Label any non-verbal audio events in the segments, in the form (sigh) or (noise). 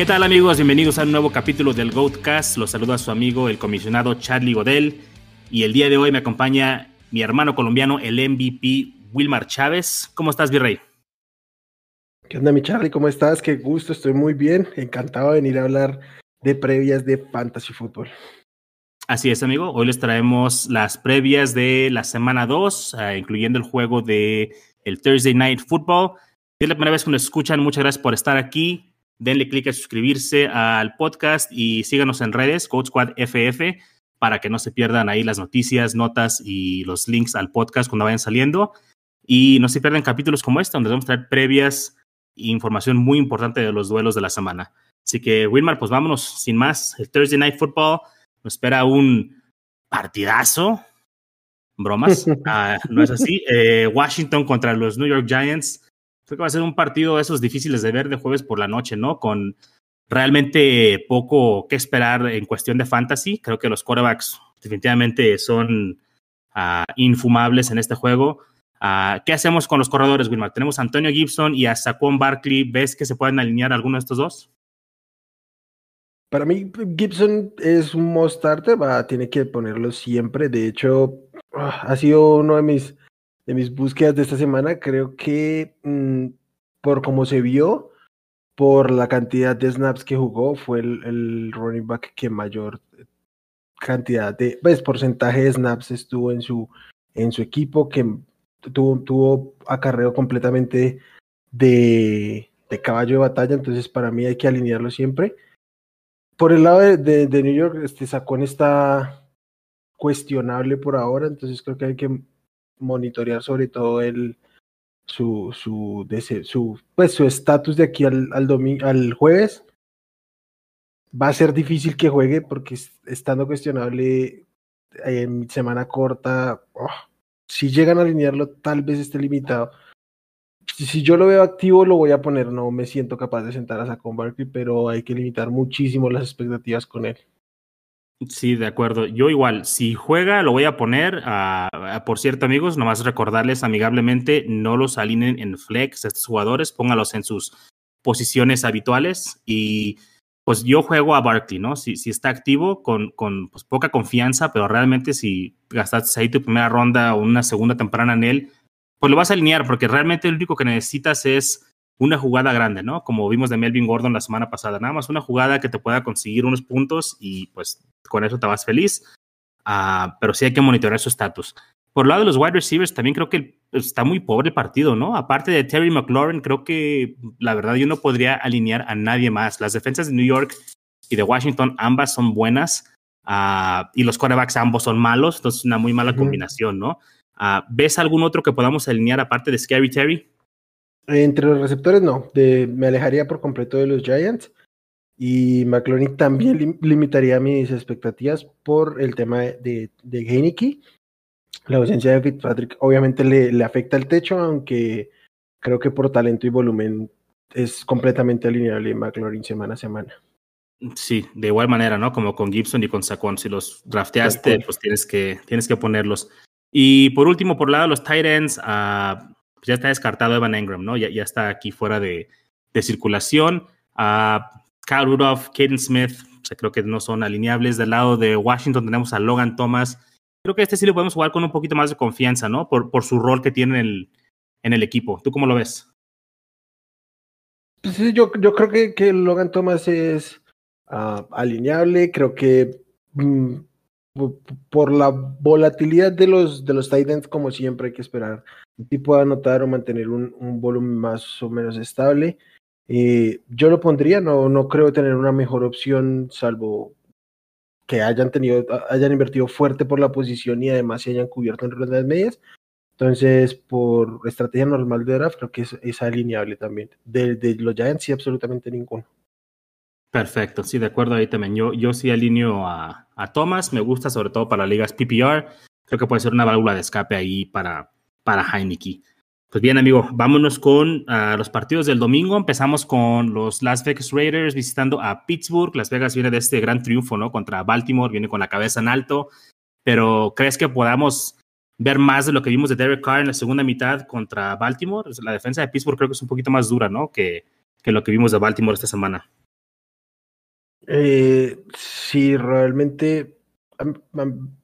¿Qué tal amigos? Bienvenidos a un nuevo capítulo del Goatcast. Los saluda su amigo el comisionado Charlie Godel y el día de hoy me acompaña mi hermano colombiano, el MVP Wilmar Chávez. ¿Cómo estás, Virrey? ¿Qué onda, mi Charlie? ¿Cómo estás? Qué gusto, estoy muy bien. Encantado de venir a hablar de previas de Fantasy Football. Así es, amigo. Hoy les traemos las previas de la semana 2, eh, incluyendo el juego de el Thursday Night Football. Si es la primera vez que nos escuchan, muchas gracias por estar aquí. Denle clic a suscribirse al podcast y síganos en redes, Code Squad FF, para que no se pierdan ahí las noticias, notas y los links al podcast cuando vayan saliendo. Y no se pierdan capítulos como este, donde vamos a traer previas e información muy importante de los duelos de la semana. Así que, Wilmar, pues vámonos sin más. El Thursday Night Football nos espera un partidazo. Bromas, (laughs) ah, no es así. Eh, Washington contra los New York Giants. Creo que va a ser un partido de esos difíciles de ver de jueves por la noche, ¿no? Con realmente poco que esperar en cuestión de fantasy. Creo que los quarterbacks definitivamente son uh, infumables en este juego. Uh, ¿Qué hacemos con los corredores, Wilmar? Tenemos a Antonio Gibson y a Saquon Barkley. ¿Ves que se pueden alinear alguno de estos dos? Para mí, Gibson es un most starter, va, tiene que ponerlo siempre. De hecho, ah, ha sido uno de mis, de mis búsquedas de esta semana. Creo que mmm, por cómo se vio, por la cantidad de snaps que jugó, fue el, running back que mayor cantidad de, pues, porcentaje de snaps estuvo en su, en su equipo, que tuvo, tuvo acarreo completamente de, de caballo de batalla. Entonces, para mí hay que alinearlo siempre por el lado de, de, de, New York, este Sacón está cuestionable por ahora, entonces creo que hay que monitorear sobre todo el su su su pues su estatus de aquí al al, al jueves. Va a ser difícil que juegue porque estando cuestionable en semana corta, oh, si llegan a alinearlo tal vez esté limitado si yo lo veo activo, lo voy a poner. No me siento capaz de sentar a Saquon Barkley, pero hay que limitar muchísimo las expectativas con él. Sí, de acuerdo. Yo igual, si juega, lo voy a poner. Por cierto, amigos, nomás recordarles amigablemente, no los alineen en flex estos jugadores, póngalos en sus posiciones habituales y pues yo juego a Barkley, ¿no? Si, si está activo, con, con pues, poca confianza, pero realmente si gastaste ahí tu primera ronda o una segunda temprana en él, pues lo vas a alinear porque realmente lo único que necesitas es una jugada grande, ¿no? Como vimos de Melvin Gordon la semana pasada, nada más una jugada que te pueda conseguir unos puntos y pues con eso te vas feliz, uh, pero sí hay que monitorear su estatus. Por el lado de los wide receivers, también creo que está muy pobre el partido, ¿no? Aparte de Terry McLaurin, creo que la verdad yo no podría alinear a nadie más. Las defensas de New York y de Washington ambas son buenas uh, y los quarterbacks ambos son malos, entonces es una muy mala uh -huh. combinación, ¿no? Uh, ¿Ves algún otro que podamos alinear aparte de Scary Terry? Entre los receptores no, de, me alejaría por completo de los Giants y McLaurin también lim limitaría mis expectativas por el tema de, de Heineke. La ausencia de Fitzpatrick obviamente le, le afecta el techo, aunque creo que por talento y volumen es completamente alineable McLaurin semana a semana. Sí, de igual manera, ¿no? Como con Gibson y con Saquon, si los drafteaste, pues tienes que, tienes que ponerlos. Y por último, por lado de los tight ends, uh, pues ya está descartado Evan Engram, ¿no? Ya, está aquí fuera de, de circulación. Uh, Kyle Rudolph, Caden Smith, creo que no son alineables. Del lado de Washington tenemos a Logan Thomas. Creo que este sí lo podemos jugar con un poquito más de confianza, ¿no? Por, por su rol que tiene en el, en el equipo. ¿Tú cómo lo ves? Pues sí, yo, yo creo que, Logan Thomas es uh, alineable. Creo que mm, por la volatilidad de los, de los Titans, como siempre hay que esperar si pueda anotar o mantener un, volumen más o menos estable. Eh, yo lo pondría, no, no creo tener una mejor opción, salvo que hayan tenido, hayan invertido fuerte por la posición y además se hayan cubierto en rondas medias. Entonces, por estrategia normal de draft, creo que es, es alineable también. De, de los Giants, sí, absolutamente ninguno. Perfecto, sí, de acuerdo ahí también. Yo, yo sí alineo a, a Thomas, me gusta sobre todo para ligas PPR. Creo que puede ser una válvula de escape ahí para, para Heineke. Pues bien, amigo, vámonos con uh, los partidos del domingo. Empezamos con los Las Vegas Raiders visitando a Pittsburgh. Las Vegas viene de este gran triunfo, ¿no? Contra Baltimore, viene con la cabeza en alto. Pero ¿crees que podamos ver más de lo que vimos de Derek Carr en la segunda mitad contra Baltimore? La defensa de Pittsburgh creo que es un poquito más dura, ¿no? Que, que lo que vimos de Baltimore esta semana. Eh, sí, realmente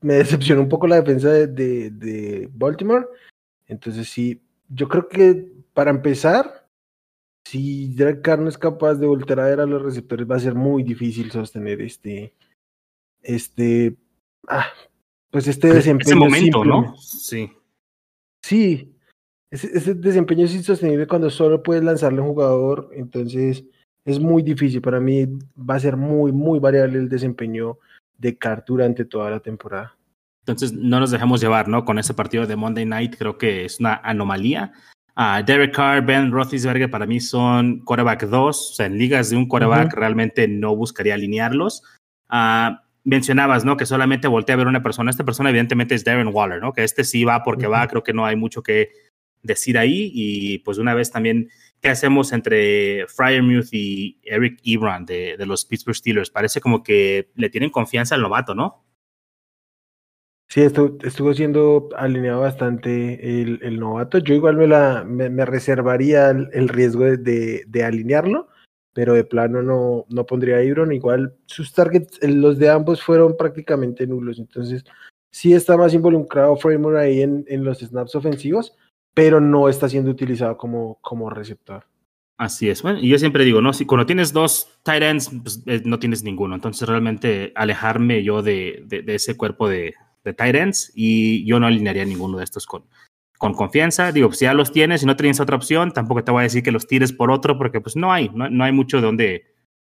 me decepcionó un poco la defensa de, de, Baltimore. Entonces sí, yo creo que para empezar, si Derek Carr no es capaz de voltear a ver a los receptores, va a ser muy difícil sostener este, este, ah, pues este desempeño. Ese momento, ¿no? Sí. Sí, ese, desempeño es insostenible cuando solo puedes lanzarle a un jugador, entonces es muy difícil. Para mí va a ser muy, muy variable el desempeño de Carr durante toda la temporada. Entonces no nos dejemos llevar, ¿no? Con ese partido de Monday Night creo que es una anomalía. Uh, Derek Carr, Ben Roethlisberger para mí son quarterback 2, o sea, en ligas de un quarterback realmente no buscaría alinearlos. Uh, mencionabas, ¿no? Que solamente voltea a ver una persona. Esta persona evidentemente es Darren Waller, ¿no? Que este sí va porque va, creo que no hay mucho que decir ahí. Y pues una vez también, ¿qué hacemos entre Fryermuth y Eric Ebron de, de los Pittsburgh Steelers? Parece como que le tienen confianza al novato, ¿no? Sí, estuvo, estuvo siendo alineado bastante el, el, novato. Yo igual me, la, me, reservaría el, riesgo de, de, alinearlo, pero de plano no, no pondría a Ibron. Igual sus targets, los de ambos fueron prácticamente nulos. Entonces, sí está más involucrado Framework ahí en, en los snaps ofensivos, pero no está siendo utilizado como, como receptor. Así es. Bueno, y yo siempre digo, ¿no? Si cuando tienes dos tight ends, pues, eh, no tienes ninguno. Entonces, realmente alejarme yo de, de, ese cuerpo de, de tight ends y yo no alinearía ninguno de estos con, con confianza. Digo, pues, si ya los tienes y no tienes otra opción, tampoco te voy a decir que los tires por otro, porque pues no hay, no, hay mucho de dónde, de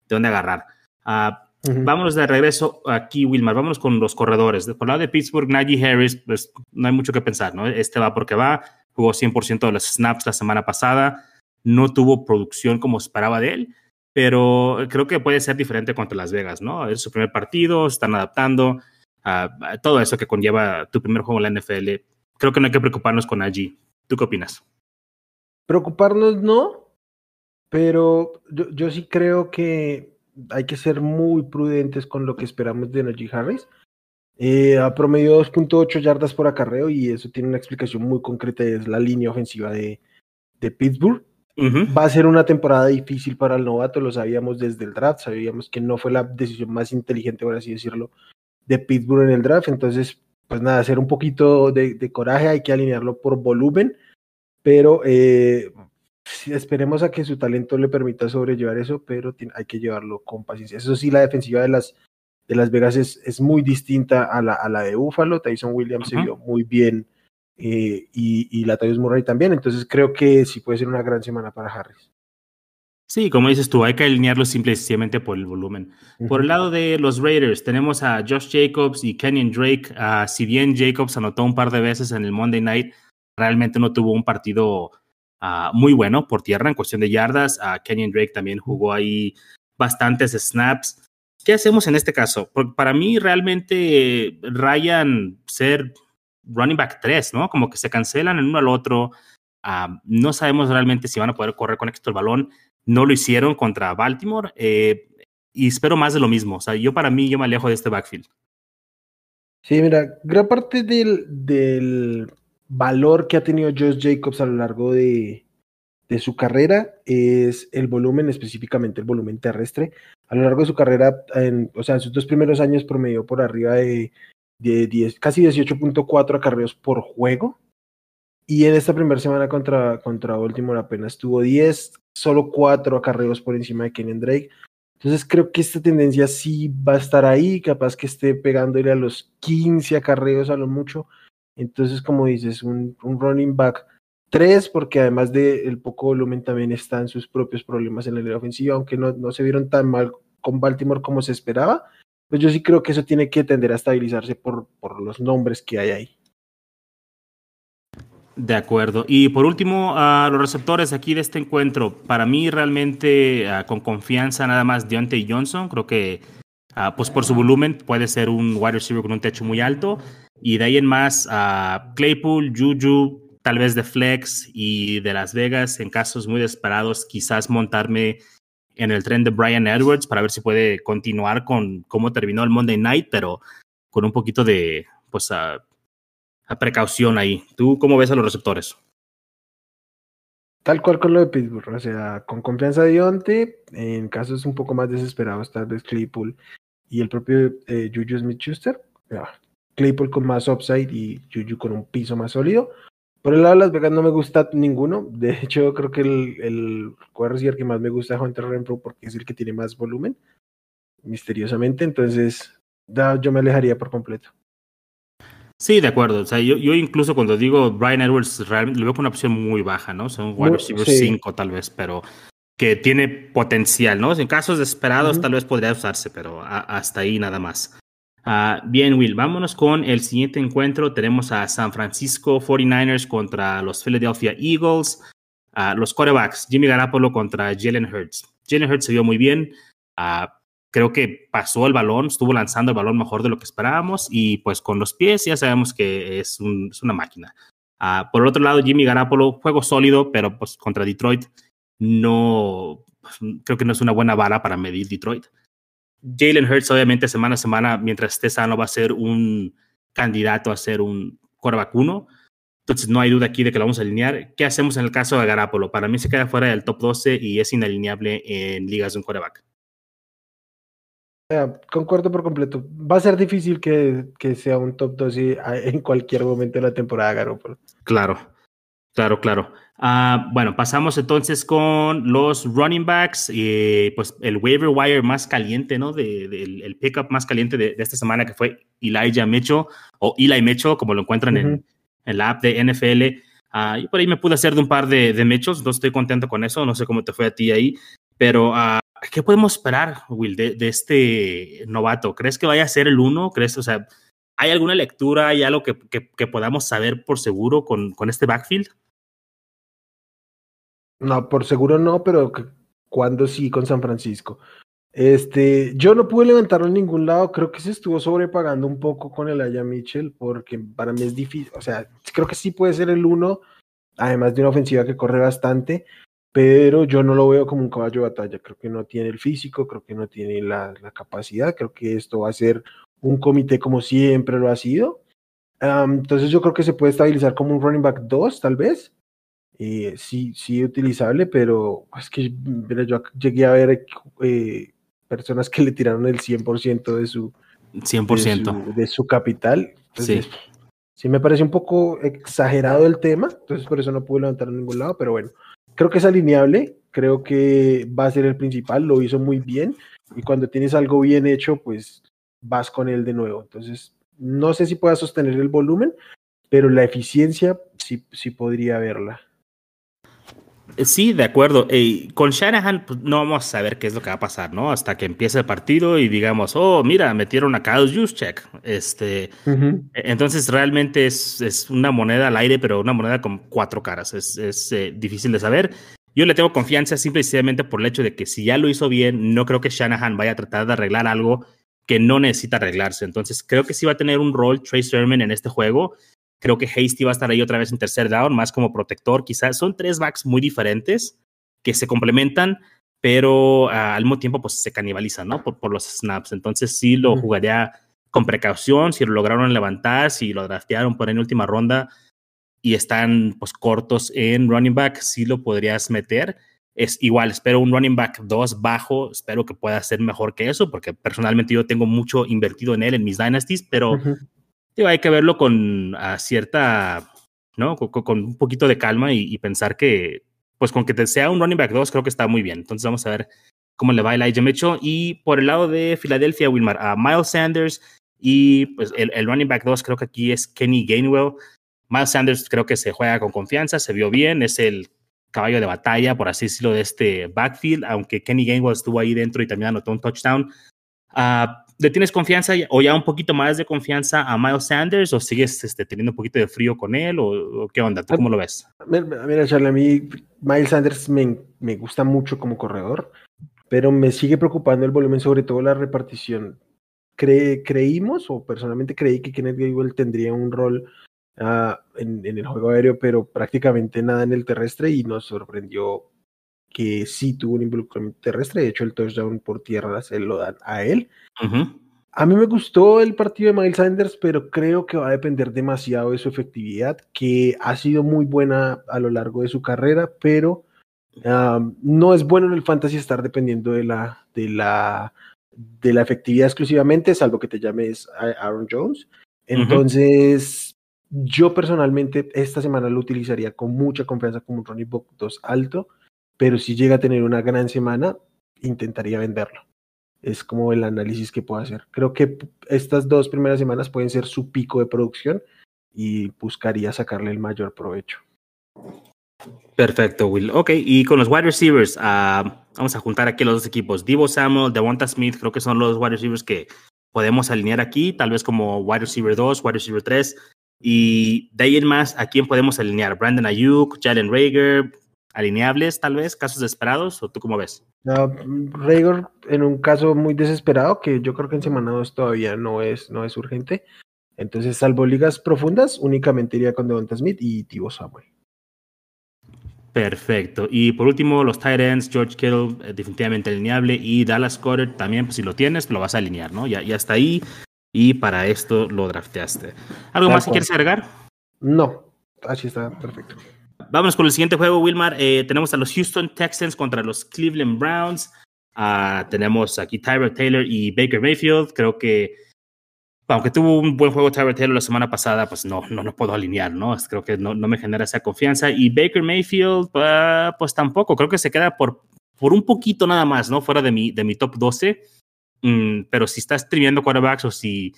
dónde agarrar. Uh, Vámonos de regreso aquí, Wilmar. Vámonos con los corredores. Por lado de Pittsburgh, Najee Harris, pues no hay mucho que pensar, ¿no? Este va porque va jugó 100% de los snaps la semana pasada, no tuvo producción como esperaba de él, pero creo que puede ser diferente contra Las Vegas, ¿no? Es su primer partido, están adaptando a, todo eso que conlleva tu primer juego en la NFL. Creo que no hay que preocuparnos con allí. ¿Tú qué opinas? Preocuparnos no, pero yo, yo sí creo que hay que ser muy prudentes con lo que esperamos de Najee Harris eh, ha promedio 2.8 yardas por acarreo y eso tiene una explicación muy concreta, es la línea ofensiva de, de Pittsburgh. Va a ser una temporada difícil para el novato, lo sabíamos desde el draft, sabíamos que no fue la decisión más inteligente, por así decirlo, de Pittsburgh en el draft, entonces, pues nada, hacer un poquito de, coraje, hay que alinearlo por volumen, pero eh, esperemos a que su talento le permita sobrellevar eso, pero hay que llevarlo con paciencia. Eso sí, la defensiva de las de Las Vegas es, es muy distinta a la, a la de Buffalo. Tyson Williams se vio muy bien eh, y, y la Tyus Murray también. Entonces creo que sí puede ser una gran semana para Harris. Sí, como dices tú, hay que alinearlo simplemente por el volumen. Por el lado de los Raiders, tenemos a Josh Jacobs y Kenyon Drake. Uh, si bien Jacobs anotó un par de veces en el Monday Night, realmente no tuvo un partido uh, muy bueno por tierra en cuestión de yardas. Uh, Kenyon Drake también jugó ahí bastantes snaps. ¿Qué hacemos en este caso? Para mí realmente rayan ser running back 3, ¿no? Como que se cancelan el uno al otro. Ah, no sabemos realmente si van a poder correr con éxito el balón. No lo hicieron contra Baltimore. Eh, y espero más de lo mismo. O sea, yo para mí, yo me alejo de este backfield. Sí, mira, gran parte del, del valor que ha tenido Josh Jacobs a lo largo de, de su carrera es el volumen, específicamente el volumen terrestre. A lo largo de su carrera, en, o sea, en sus dos primeros años promedió por arriba de, de 10, casi 18.4 acarreos por juego. Y en esta primera semana contra, contra Baltimore apenas tuvo 10, solo 4 acarreos por encima de Kenyon Drake. Entonces creo que esta tendencia sí va a estar ahí, capaz que esté pegándole a los 15 acarreos a lo mucho. Entonces, como dices, un running back Tres, porque además del poco volumen también están sus propios problemas en la línea ofensiva, aunque no, no se vieron tan mal con Baltimore como se esperaba. Pues yo sí creo que eso tiene que tender a estabilizarse por, por los nombres que hay ahí. De acuerdo. Y por último, a los receptores aquí de este encuentro, para mí realmente con confianza nada más Deontay Johnson, creo que pues por su volumen puede ser un wide receiver con un techo muy alto. Y de ahí en más, a Claypool, Juju, tal vez de flex y de Las Vegas, en casos muy desesperados, quizás montarme en el tren de Brian Edwards para ver si puede continuar con cómo terminó el Monday Night, pero con un poquito de pues a, precaución ahí. ¿Tú cómo ves a los receptores? Tal cual con lo de Pittsburgh, o sea, con confianza de Dionte, en casos un poco más desesperados, tal vez Claypool y el propio eh, Juju Smith-Schuster. Claypool con más upside y Juju con un piso más sólido. Por el lado de Las Vegas no me gusta ninguno. De hecho, creo que el, el que más me gusta es Hunter Renfro porque es el que tiene más volumen, misteriosamente. Entonces, yo me alejaría por completo. Sí, de acuerdo. O sea, yo, yo incluso cuando digo Brian Edwards, realmente lo veo con una opción muy baja, ¿no? Son wide receiver 5 tal vez, pero que tiene potencial, ¿no? En casos desesperados tal vez podría usarse, pero hasta ahí nada más. Uh, bien, Will, vámonos con el siguiente encuentro. Tenemos a San Francisco 49ers contra los Philadelphia Eagles. Uh, los quarterbacks, Jimmy Garapolo contra Jalen Hurts. Jalen Hurts se vio muy bien. Uh, creo que pasó el balón, estuvo lanzando el balón mejor de lo que esperábamos y pues con los pies ya sabemos que es, una máquina. Ah, por otro lado, Jimmy Garapolo, juego sólido, pero pues contra Detroit no, pues, creo que no es una buena bala para medir Detroit. Jalen Hurts, obviamente, semana a semana, mientras esté sano, va a ser un candidato a ser un quarterback uno. Entonces, no hay duda aquí de que lo vamos a alinear. ¿Qué hacemos en el caso de Garapolo? Para mí se queda fuera del top 12 y es inalineable en ligas de un quarterback concuerdo por completo. Va a ser difícil que, que sea un top 2 en cualquier momento de la temporada, Garoppolo. Claro, claro, claro. Uh, bueno, pasamos entonces con los running backs. y pues el waiver wire más caliente, ¿no? De, el pickup más caliente de, esta semana que fue Elijah Mecho o Eli Mecho, como lo encuentran en, en, la app de NFL. Uh, yo por ahí me pude hacer de un par de, de mechos, no estoy contento con eso, no sé cómo te fue a ti ahí, pero uh, ¿qué podemos esperar, Will, de, este novato? ¿Crees que vaya a ser el uno? ¿Crees, o sea, hay alguna lectura, hay algo que, que, podamos saber por seguro con, con, este backfield? No, por seguro no, pero cuando sí con San Francisco. Este, yo no pude levantarlo en ningún lado, creo que se estuvo sobrepagando un poco con el Aya Mitchell, porque para mí es difícil, o sea, creo que sí puede ser el uno, además de una ofensiva que corre bastante, pero yo no lo veo como un caballo de batalla. Creo que no tiene el físico, creo que no tiene la, capacidad, creo que esto va a ser un comité como siempre lo ha sido. entonces yo creo que se puede estabilizar como un running back 2, tal vez. Eh, sí, sí utilizable, pero es que yo llegué a ver eh, personas que le tiraron el 100% de su, 100%. De su, capital. sí. sí me parece un poco exagerado el tema, entonces por eso no pude levantar en ningún lado, pero bueno, creo que es alineable, creo que va a ser el principal, lo hizo muy bien y cuando tienes algo bien hecho, pues vas con él de nuevo. Entonces, no sé si pueda sostener el volumen, pero la eficiencia sí, sí podría verla. Eh, sí, de acuerdo. con Shanahan pues, no vamos a saber qué es lo que va a pasar, ¿no? Hasta que empiece el partido y digamos, oh, mira, metieron a Kyle Juszczyk. Este, e, Entonces, realmente es, es, una moneda al aire, pero una moneda con cuatro caras. Es, es eh, difícil de saber. Yo le tengo confianza simple y sencillamente por el hecho de que si ya lo hizo bien, no creo que Shanahan vaya a tratar de arreglar algo que no necesita arreglarse. Entonces, creo que sí va a tener un rol Trace Sermon en este juego Creo que Hasty va a estar ahí otra vez en tercer down, más como protector. Quizás son tres backs muy diferentes que se complementan, pero ah, al mismo tiempo pues se canibalizan, ¿no? Por, por los snaps. Entonces sí lo jugaría con precaución, si lo lograron levantar, si lo draftearon por en última ronda y están pues cortos en running back, sí lo podrías meter. Es igual, espero un running back 2 bajo, espero que pueda ser mejor que eso, porque personalmente yo tengo mucho invertido en él en mis dynasties, pero hay que verlo con cierta, ¿no? Con, un poquito de calma y, pensar que, pues con que sea un running back 2, creo que está muy bien. Entonces vamos a ver cómo le va a Elijah Mitchell. Y por el lado de Filadelfia, Wilmar, a Miles Sanders y pues el, el, running back 2 creo que aquí es Kenny Gainwell. Miles Sanders creo que se juega con confianza, se vio bien, es el caballo de batalla, por así decirlo, de este backfield, aunque Kenny Gainwell estuvo ahí dentro y también anotó un touchdown. Uh, ¿Le tienes confianza o ya un poquito más de confianza a Miles Sanders o sigues este, teniendo un poquito de frío con él o, qué onda? ¿Tú cómo lo ves? Mira, Charlie, a mí Miles Sanders me, me, gusta mucho como corredor, pero me sigue preocupando el volumen, sobre todo la repartición. creímos, o personalmente creí que Kenneth Gabriel tendría un rol uh, en, en el juego aéreo, pero prácticamente nada en el terrestre y nos sorprendió que sí tuvo un involucramiento terrestre. De hecho, el touchdown por tierra se lo dan a él. A mí me gustó el partido de Miles Sanders, pero creo que va a depender demasiado de su efectividad, que ha sido muy buena a lo largo de su carrera, pero no es bueno en el fantasy estar dependiendo de la, de la, de la efectividad exclusivamente, salvo que te llames Aaron Jones. Entonces, yo personalmente esta semana lo utilizaría con mucha confianza como un running back 2 alto, pero si llega a tener una gran semana, intentaría venderlo es como el análisis que puedo hacer. Creo que estas dos primeras semanas pueden ser su pico de producción y buscaría sacarle el mayor provecho. Perfecto, Will. Ok, y con los wide receivers, ah, vamos a juntar aquí los dos equipos. Divo Samuel, Devonta Smith, creo que son los wide receivers que podemos alinear aquí, tal vez como wide receiver 2, wide receiver 3. Y de ahí en más, ¿a quién podemos alinear? Brandon Ayuk, Jalen Rager, alineables, tal vez, casos desesperados, o tú cómo ves? No, Rager en un caso muy desesperado, que yo creo que en semana 2 todavía no es, no es urgente. Entonces, salvo ligas profundas, únicamente iría con Devonta Smith y Tibo Samuel. Perfecto. Y por último, los Titans, George Kittle, eh, definitivamente alineable, y Dallas Cotter también, pues si lo tienes, lo vas a alinear, ¿no? Ya, ya está ahí, y para esto lo drafteaste. ¿Algo más que quieres agregar? No, así está, perfecto. Vámonos con el siguiente juego, Wilmar. Eh, tenemos a los Houston Texans contra los Cleveland Browns. Ah, tenemos aquí Tyler Taylor y Baker Mayfield. Creo que, aunque tuvo un buen juego Tyler Taylor la semana pasada, pues no, no, no puedo alinear, ¿no? Creo que no, no me genera esa confianza. Y Baker Mayfield, ah, pues tampoco. Creo que se queda por, por un poquito nada más, ¿no? Fuera de mi, de mi top 12. Mm, pero si estás triviendo quarterbacks o si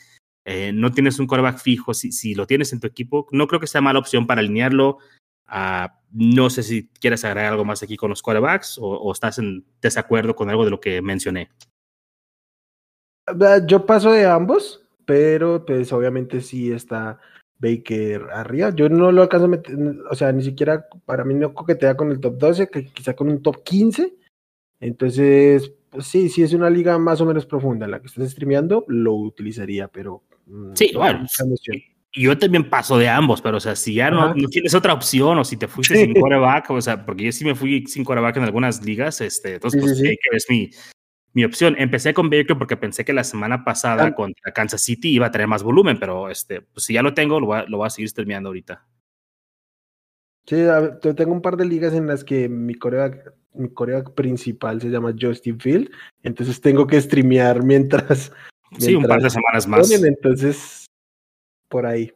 eh, no tienes un quarterback fijo, si, lo tienes en tu equipo, no creo que sea mala opción para alinearlo. Ah, no sé si quieres agregar algo más aquí con los quarterbacks o, estás en desacuerdo con algo de lo que mencioné. Ah, yo paso de ambos, pero pues obviamente sí está Baker arriba. Yo no lo alcanzo a meter, o sea, ni siquiera para mí no coquetea con el top 12, que quizá con un top 15. Entonces, sí, sí es una liga más o menos profunda en la que estás streameando, lo utilizaría, pero... Mm, sí, bueno, yo también paso de ambos, pero o sea, si ya no, no, tienes otra opción o si te fuiste sin coreback, o sea, porque yo sí me fui sin coreback en algunas ligas, este, entonces pues sí, que es mi, mi opción. Empecé con Baker porque pensé que la semana pasada ah. contra Kansas City iba a tener más volumen, pero este, pues si ya lo tengo, lo voy a, lo voy a seguir terminando ahorita. Sí, yo tengo un par de ligas en las que mi coreback, mi coreback principal se llama Justin Field, entonces tengo que streamear mientras... (laughs) Sí, un par de semanas más. Entonces por ahí.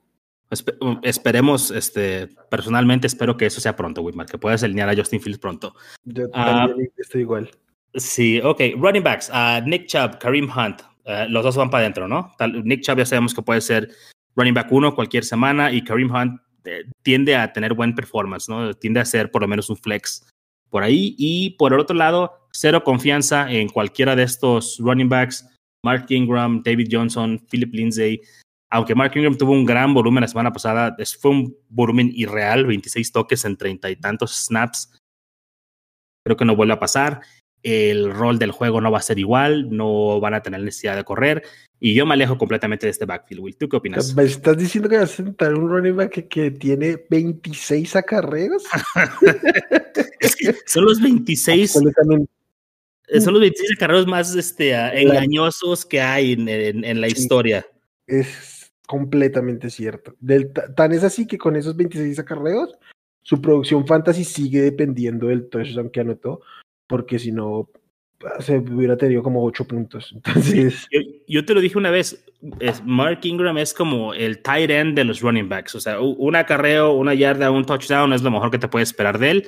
Um, esperemos, este, personalmente espero que eso sea pronto, Whitmar, que puedas alinear a Justin Fields pronto. Yo ah, también estoy igual. Sí, ok. Running backs, uh, Nick Chubb, Kareem Hunt, uh, los dos van para adentro, ¿no? Nick Chubb ya sabemos que puede ser running back uno cualquier semana y Kareem Hunt eh, tiende a tener buen performance, ¿no? Tiende a ser por lo menos un flex por ahí. Y por el otro lado, cero confianza en cualquiera de estos running backs. Mark Ingram, David Johnson, Philip Lindsay, aunque Mark Ingram tuvo un gran volumen la semana pasada, fue un volumen irreal, 26 toques en treinta y tantos snaps. Creo que no vuelve a pasar. El rol del juego no va a ser igual, no van a tener necesidad de correr. Y yo me alejo completamente de este backfield, Will. ¿Tú qué opinas? ¿Me estás diciendo que vas a sentar un running back que, tiene 26 acarreos? (laughs) son los 26. Son los 26 acarreos más este, engañosos que hay en, en la historia. Es completamente cierto. tan es así que con esos 26 acarreos, su producción fantasy sigue dependiendo del touchdown que anotó, porque si no, se hubiera tenido como 8 puntos. (laughs) Entonces. Yo, te lo dije una vez, es, Mark Ingram es como el tight end de los running backs. O sea, un acarreo, una yarda, un touchdown es lo mejor que te puedes esperar de él.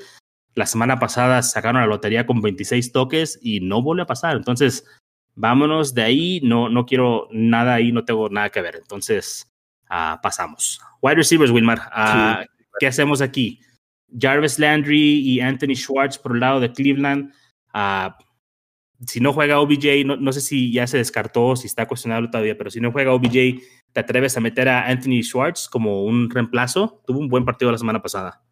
La semana pasada sacaron la lotería con 26 toques y no vuelve a pasar. Entonces, vámonos de ahí, no, no quiero nada ahí, no tengo nada que ver. Entonces, uh, pasamos. Wide receivers, Wilmar, uh, ¿qué hacemos aquí? Jarvis Landry y Anthony Schwartz por el lado de Cleveland. Uh, si no juega OBJ, no, no, sé si ya se descartó, si está cuestionado todavía, pero si no juega OBJ, ¿te atreves a meter a Anthony Schwartz como un reemplazo? Tuvo un buen partido la semana pasada.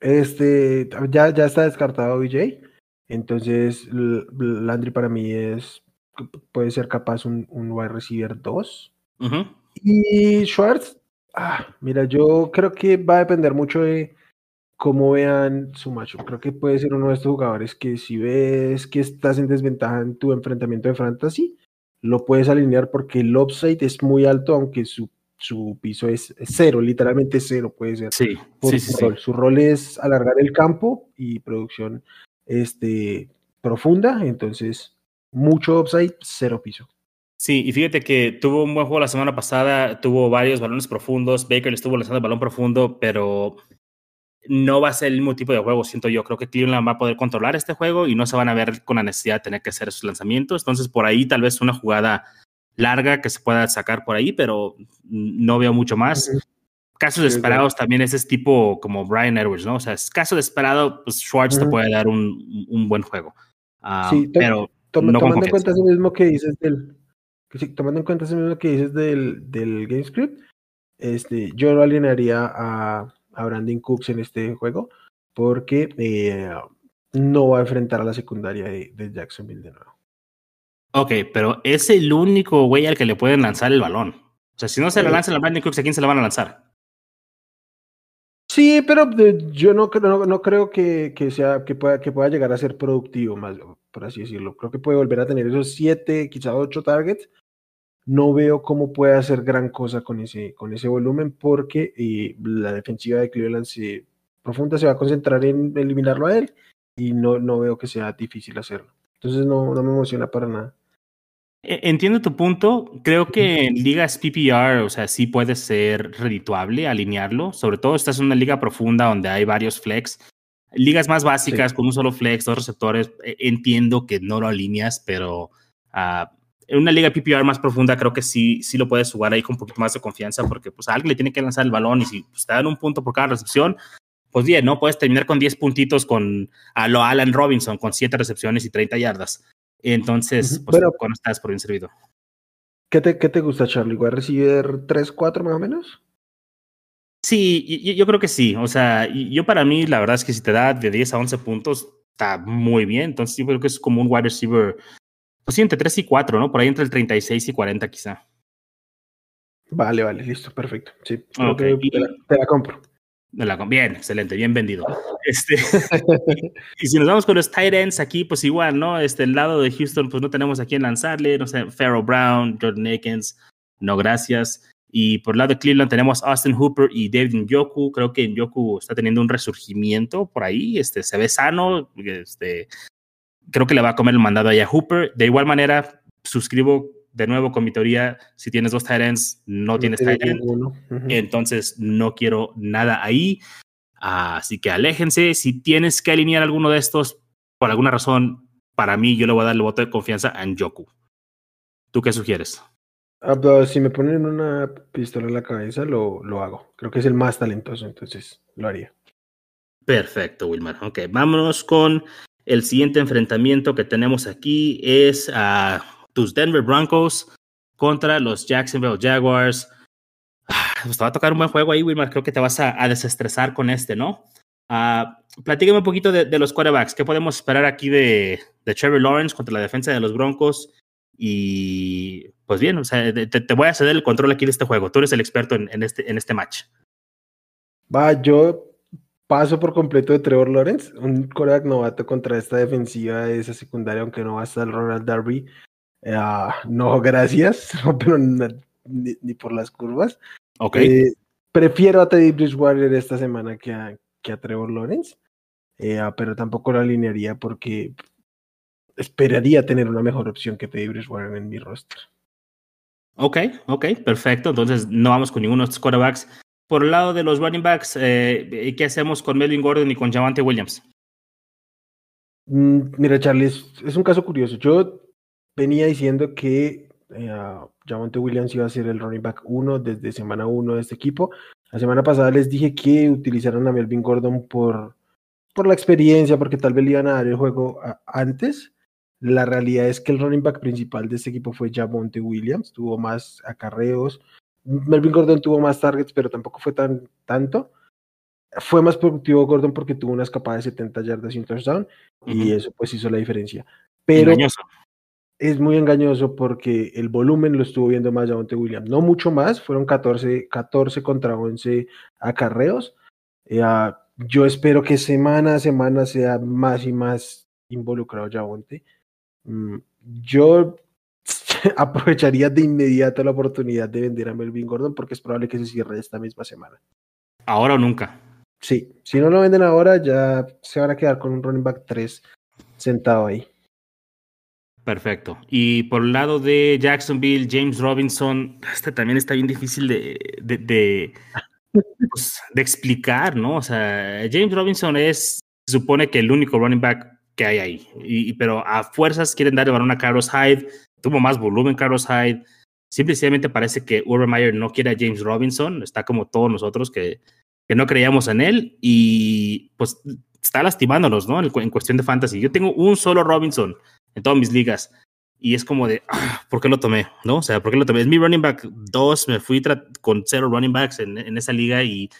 Este, ya, ya está descartado OBJ. Entonces, Landry para mí es, puede ser capaz un, un wide receiver 2. Y Schwartz, ah, mira, yo creo que va a depender mucho de cómo vean su macho. Creo que puede ser uno de estos jugadores que si ves que estás en desventaja en tu enfrentamiento de fantasy, lo puedes alinear porque el upside es muy alto, aunque su, su piso es cero, literalmente cero puede ser. Sí, por sí, su sí, rol. Su rol es alargar el campo y producción este, profunda, entonces mucho upside, cero piso. Sí, y fíjate que tuvo un buen juego la semana pasada, tuvo varios balones profundos, Baker le estuvo lanzando el balón profundo, pero no va a ser el mismo tipo de juego, siento yo. Creo que Cleveland va a poder controlar este juego y no se van a ver con la necesidad de tener que hacer esos lanzamientos. Entonces, por ahí tal vez una jugada larga que se pueda sacar por ahí, pero no veo mucho más. Casos desesperados también es ese tipo como Brian Edwards, ¿no? O sea, es caso desesperado, pues Schwartz te puede dar un, un buen juego. Um, Sí, pero no tomando en cuenta eso mismo que dices del, que sí, tomando en cuenta eso mismo que dices del, del game script, este, yo lo alinearía a, a Brandon Cooks en este juego porque eh, no va a enfrentar a la secundaria de, de Jacksonville de nuevo. Ok, pero es el único güey al que le pueden lanzar el balón. O sea, si no se le Sí. lanzan a Brandon Cooks, ¿a quién se le van a lanzar? Sí, pero de- yo no, creo- no, no creo que, que sea, que pueda, que pueda llegar a ser productivo, más, por así decirlo. Creo que puede volver a tener esos siete, quizás ocho targets. No veo cómo puede hacer gran cosa con ese, con ese volumen, porque eh, la defensiva de Cleveland se, profunda se va a concentrar en eliminarlo a él, y no, no veo que sea difícil hacerlo. Entonces no, no me emociona para nada. E- Entiendo tu punto. Creo que en ligas PPR, o sea, sí puede ser redituable alinearlo. Sobre todo, esta es una liga profunda donde hay varios flex. Ligas más básicas, con un solo flex, dos receptores, e- entiendo que no lo alineas, pero ah, en una liga PPR más profunda creo que sí, sí lo puedes jugar ahí con un poquito más de confianza porque pues a alguien le tiene que lanzar el balón y si pues, te dan un punto por cada recepción, pues bien, ¿no? Puedes terminar con 10 puntitos con a lo Alan Robinson, con 7 recepciones y 30 yardas. Entonces, pues Bueno. cuando estás por bien servido. ¿Qué te, qué te gusta, Charlie? ¿Va a recibir 3, 4 más o menos? Sí, y- y- yo creo que sí. O sea, yo para mí, la verdad es que si te da de 10 a 11 puntos, está muy bien. Entonces, yo creo que es como un wide receiver, pues sí, entre 3 y 4, ¿no? Por ahí entre el 36 y 40 quizá. Vale, vale, listo, perfecto. Sí, creo Ok, que y- te, la, te la compro. La- bien, excelente, bien vendido. (laughs) Este, y si nos vamos con los tight ends aquí, pues igual, ¿no? Este, el lado de Houston, pues no tenemos a quién lanzarle, no sé, Pharaoh Brown, Jordan Akins, no gracias. Y por el lado de Cleveland tenemos Austin Hooper y David Njoku. Creo que Njoku está teniendo un resurgimiento por ahí, este, se ve sano, este, creo que le va a comer el mandado ahí a Hooper. De igual manera, suscribo de nuevo con mi teoría, si tienes dos tight ends, no, tienes tiene tight end. Entonces no quiero nada ahí. Así que aléjense. Si tienes que alinear alguno de estos, por alguna razón, para mí yo le voy a dar el voto de confianza a Njoku. ¿Tú qué sugieres? Ah, pero si me ponen una pistola en la cabeza, lo, lo hago. Creo que es el más talentoso, entonces lo haría. Perfecto, Wilmar. Ok, vámonos con el siguiente enfrentamiento que tenemos aquí. Es a tus Denver Broncos contra los Jacksonville Jaguars. Ah, Pues te va a tocar un buen juego ahí, Wilmar. Creo que te vas a, desestresar con este, ¿no? Ah, platícame un poquito de, los quarterbacks. ¿Qué podemos esperar aquí de, de Trevor Lawrence contra la defensa de los Broncos? Y pues bien, o sea, te, voy a ceder el control aquí de este juego. Tú eres el experto en este, en este match. Va, yo paso por completo de Trevor Lawrence, un coreback novato contra esta defensiva de esa secundaria, aunque no va a estar Ronald Darby. Eh, ah, no, (laughs) gracias, (laughs) pero ni, ni por las curvas. Ok. Eh, prefiero a Teddy Bridgewater esta semana que a, que a Trevor Lawrence, eh, ah, pero tampoco lo alinearía porque esperaría tener una mejor opción que Teddy Bridgewater en mi roster. Ok, ok, perfecto. Entonces no vamos con ninguno de estos quarterbacks. Por el lado de los running backs, eh, ¿qué hacemos con Melvin Gordon y con Javante Williams? Mm, Mira, Charlie, es, un caso curioso. Yo venía diciendo que eh, Williams iba a ser el running back 1 desde semana 1 de este equipo. La semana pasada les dije que utilizaron a Melvin Gordon por, por la experiencia, porque tal vez le iban a dar el juego antes. La realidad es que el running back principal de este equipo fue Javonte Williams, tuvo más acarreos. Melvin Gordon tuvo más targets, pero tampoco fue tan tanto. Fue más productivo Gordon porque tuvo una escapada de 70 yardas y un touchdown y Ujú. eso pues hizo la diferencia. Pero Engañoso. es muy engañoso porque el volumen lo estuvo viendo más Javonte Williams. No mucho más, fueron 14, 14 contra 11 acarreos. Eh, ah, yo espero que semana a semana sea más y más involucrado Javonte. Mm, yo (laughs) aprovecharía de inmediato la oportunidad de vender a Melvin Gordon porque es probable que se cierre esta misma semana. Ahora o nunca. Sí, si no lo venden ahora, ya se van a quedar con un running back 3 sentado ahí. Perfecto. Y por el lado de Jacksonville, James Robinson, este también está bien difícil de, de, (laughs) pues, de, explicar, ¿no? O sea, James Robinson es, se supone que el único running back que hay ahí, y, pero a fuerzas quieren darle balón a Carlos Hyde, tuvo más volumen Carlos Hyde, simplemente parece que Urban Meyer no quiere a James Robinson, está como todos nosotros que, que no creíamos en él y pues está lastimándonos, ¿no? En, en cuestión de fantasy. Yo tengo un solo Robinson en todas mis ligas. Y es como de, ah, ¿por qué lo tomé? ¿No? O sea, ¿por qué lo tomé? Es mi running back 2, me fui con cero running backs en, en, esa liga y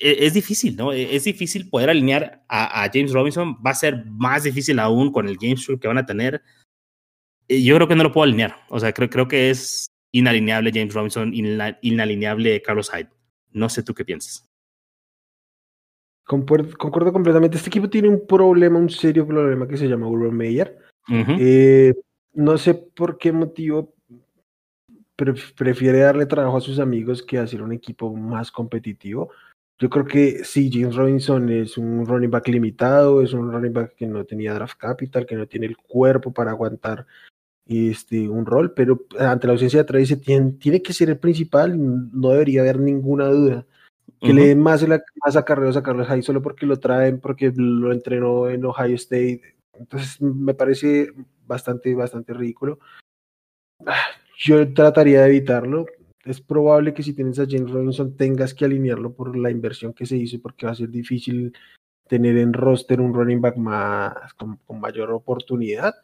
e, es, difícil, ¿no? E, es difícil poder alinear a, James Robinson. Va a ser más difícil aún con el game que van a tener. Yo creo que no lo puedo alinear. O sea, creo, creo que es inalineable James Robinson, inalineable Carlos Hyde. No sé tú qué piensas. Concuerdo, completamente. Este equipo tiene un problema, un serio problema que se llama Urban Meyer. Eh, no sé por qué motivo prefiere darle trabajo a sus amigos que hacer un equipo más competitivo. Yo creo que sí, James Robinson es un running back limitado, es un running back que no tenía draft capital, que no tiene el cuerpo para aguantar este, un rol, pero ante la ausencia de Travis tiene, tiene que ser el principal, no debería haber ninguna duda que le den más, más acarreos a Carlos Hyde solo porque lo traen, porque lo entrenó en Ohio State. Entonces me parece bastante, bastante ridículo. Ah, yo trataría de evitarlo. Es probable que si tienes a James Robinson tengas que alinearlo por la inversión que se hizo, porque va a ser difícil tener en roster un running back más con, mayor oportunidad.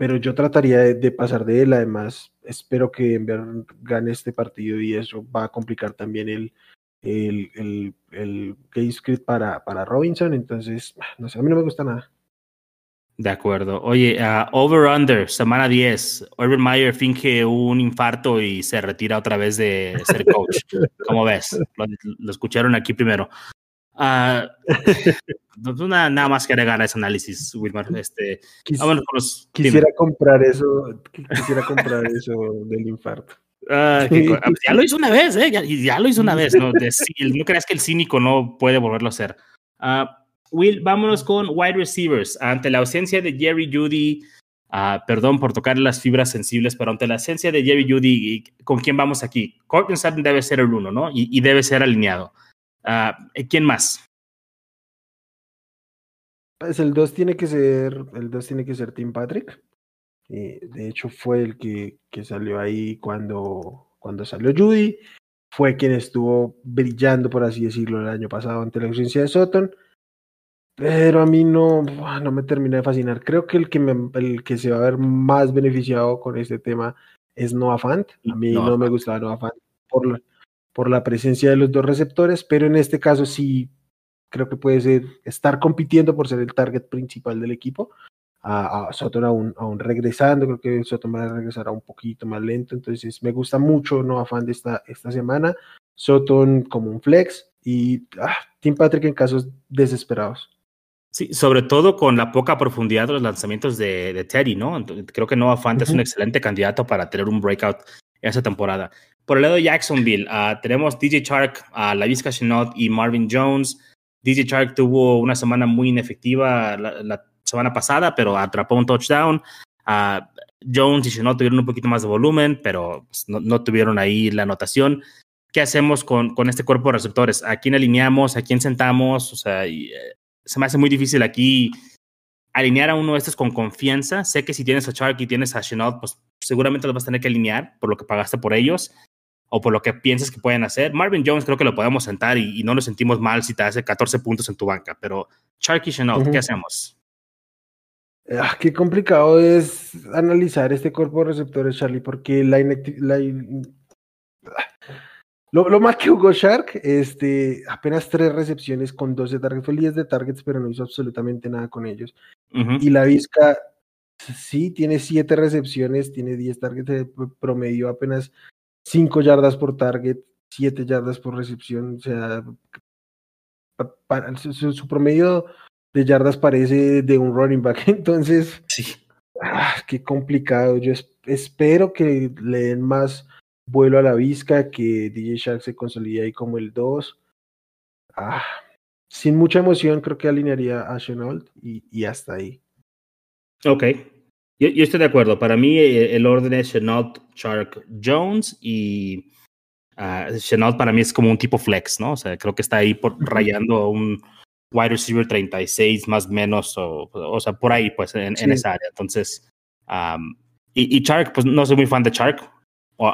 Pero yo trataría de, de, pasar de él. Además, espero que Denver gane este partido y eso va a complicar también el, el, el, el game script para, para Robinson, entonces, no sé, a mí no me gusta nada. De acuerdo. Oye, uh, over-under, semana 10. Urban Meyer finge un infarto y se retira otra vez de ser coach. (laughs) ¿Cómo ves? Lo, escucharon aquí primero. Uh, nada, nada, más que agregar a ese análisis, Wilmar. Este, quisiera comprar eso, quisiera comprar eso del infarto. Ah, ah, ya lo hizo una vez, ¿eh? Ya, lo hizo una vez, ¿no? no creas que el cínico no puede volverlo a hacer. Uh, Will, vámonos con wide receivers. Ante la ausencia de Jerry Judy, perdón por tocar las fibras sensibles, pero ante la ausencia de Jerry Judy, ¿con quién vamos aquí? Cortland Sutton debe ser el uno, ¿no? Y, debe ser alineado. ¿Quién más? Pues el 2 tiene que ser, el 2 tiene que ser Tim Patrick. Eh, de hecho, fue el que, que, salió ahí cuando, cuando salió Judy. Fue quien estuvo brillando, por así decirlo, el año pasado ante la ausencia de Sutton. Pero a mí no, no me termina de fascinar. Creo que el que, me, el que se va a ver más beneficiado con este tema es Noah Fant. A mí no, me gustaba Noah Fant por por la presencia de los dos receptores, pero en este caso sí creo que puede ser estar compitiendo por ser el target principal del equipo a, a Soton aún, aún, regresando, creo que Soton va a regresar a un poquito más lento, entonces me gusta mucho, no afán de esta, esta semana, Soton como un flex y ah, Tim Patrick en casos desesperados. Sí, sobre todo con la poca profundidad de los lanzamientos de, de Teddy, ¿no? creo que Noah Fant es un excelente candidato para tener un breakout esa temporada. Por el lado de Jacksonville, uh, tenemos DJ Chark, uh, Lavisca Chenot y Marvin Jones. DJ Chark tuvo una semana muy inefectiva la, la semana pasada, pero atrapó un touchdown. a Jones y Chenot tuvieron un poquito más de volumen, pero pues, no, tuvieron ahí la anotación. ¿Qué hacemos con, con este cuerpo de receptores? ¿A quién alineamos? ¿A quién sentamos? O sea, eh, se me hace muy difícil aquí alinear a uno de estos con confianza. Sé que si tienes a Chark y tienes a Chenot, pues seguramente los vas a tener que alinear por lo que pagaste por ellos o por lo que piensas que pueden hacer. Marvin Jones creo que lo podemos sentar y, no nos sentimos mal si te hace 14 puntos en tu banca, pero Chark y Chenot, ¿qué hacemos? Ah, qué complicado es analizar este cuerpo de receptores, Charlie, porque la, lo, lo, más que Hugo Shark, este, apenas tres recepciones con 12 targets, fue 10 de targets, pero no hizo absolutamente nada con ellos. Y la Vizca, sí, tiene 7 recepciones, tiene 10 targets de promedio, apenas 5 yardas por target, 7 yardas por recepción, o sea, para, su, su promedio de yardas parece de un running back. (laughs) Entonces, sí. Ah, qué complicado. Yo espero que le den más vuelo a la visca, que DJ Shark se consolide ahí como el 2. Ah, sin mucha emoción, creo que alinearía a Chenault y, y hasta ahí. Ok. Yo, estoy de acuerdo. Para mí, eh, el orden es Chenault, Shark, Jones y uh, Chenault para mí es como un tipo flex, ¿no? O sea, creo que está ahí por, rayando un wide receiver 36 más menos, o, o sea, por ahí, pues, en, en esa área. Entonces, um, y, y, Shark, pues no soy muy fan de Shark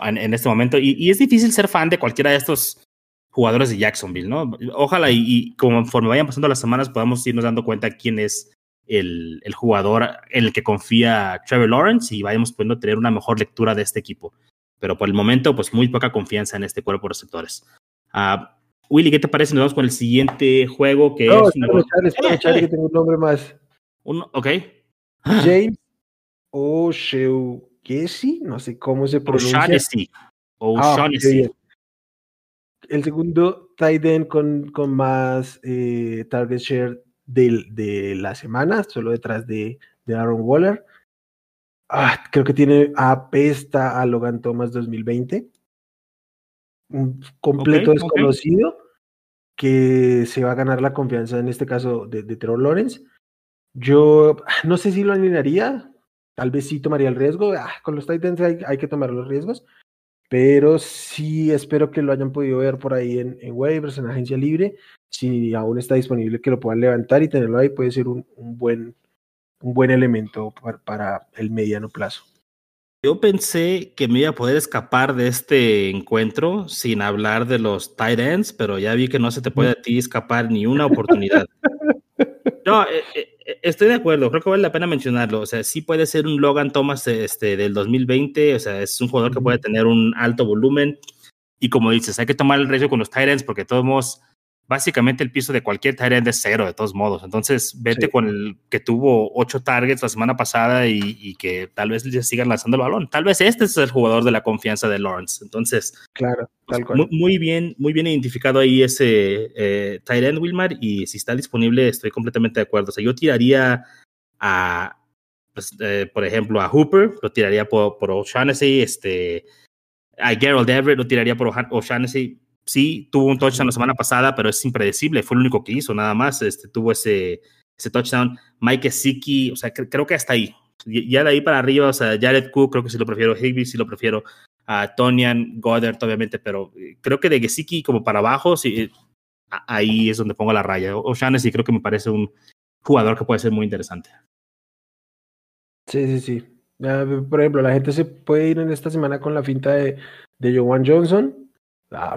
en, en este momento. Y, y, es difícil ser fan de cualquiera de estos jugadores de Jacksonville, ¿no? Ojalá y, y conforme vayan pasando las semanas podamos irnos dando cuenta quién es el, el, jugador en el que confía Trevor Lawrence y vayamos pudiendo tener una mejor lectura de este equipo. Pero por el momento, pues muy poca confianza en este cuerpo de receptores. Uh, Willy, ¿qué te parece? Nos vamos con el siguiente juego que no, es... Espera, espera, espera, que tengo un nombre más. Uno, ok. James O'Shaughnessy, no sé cómo se pronuncia. O'Shaughnessy. O'Shaughnessy. Ah, el segundo tight end con, con más eh, target share de, de, la semana, solo detrás de, de Aaron Waller. Ah, creo que tiene apesta a Logan Thomas 2020. Un completo okay, desconocido okay. que se va a ganar la confianza, en este caso, de, de Trevor Lawrence. Yo no sé si lo alinearía, tal vez sí tomaría el riesgo. Ah, con los Titans hay, hay que tomar los riesgos pero sí espero que lo hayan podido ver por ahí en, en waivers, en agencia libre. Si aún está disponible, que lo puedan levantar y tenerlo ahí puede ser un, un buen, un buen elemento para, para, el mediano plazo. Yo pensé que me iba a poder escapar de este encuentro sin hablar de los tight ends, pero ya vi que no se te puede a ti escapar ni una oportunidad. (laughs) No, eh, eh, estoy de acuerdo, creo que vale la pena mencionarlo. O sea, sí puede ser un Logan Thomas este, del 2020, o sea, es un jugador que puede tener un alto volumen. Y como dices, hay que tomar el riesgo con los Tyrants porque todos modos, básicamente el piso de cualquier Tyrant es cero, de todos modos. Entonces, vete sí. con el que tuvo ocho targets la semana pasada y, y, que tal vez le sigan lanzando el balón. Tal vez este es el jugador de la confianza de Lawrence. Entonces, claro, tal cual. Muy, muy bien, muy bien identificado ahí ese eh, Tyrant Wilmar y si está disponible, estoy completamente de acuerdo. O sea, yo tiraría a, pues, eh, por ejemplo, a Hooper, lo tiraría por, por O'Shaughnessy, este, a Gerald Everett lo tiraría por O'Shaughnessy sí tuvo un touchdown la semana pasada, pero es impredecible, fue el único que hizo, nada más, este, tuvo ese, ese touchdown. Mike Siki, o sea, cre creo que hasta ahí. Ya de ahí para arriba, o sea, Jared Cook, creo que sí lo prefiero, Higby sí lo prefiero, a Tonian, Goddard, obviamente, pero creo que de Gesicki como para abajo, sí, ahí es donde pongo la raya. O'Shaughnessy creo que me parece un jugador que puede ser muy interesante. Sí, sí, sí. Uh, por ejemplo, la gente se puede ir en esta semana con la finta de, de Joan Johnson, Ah,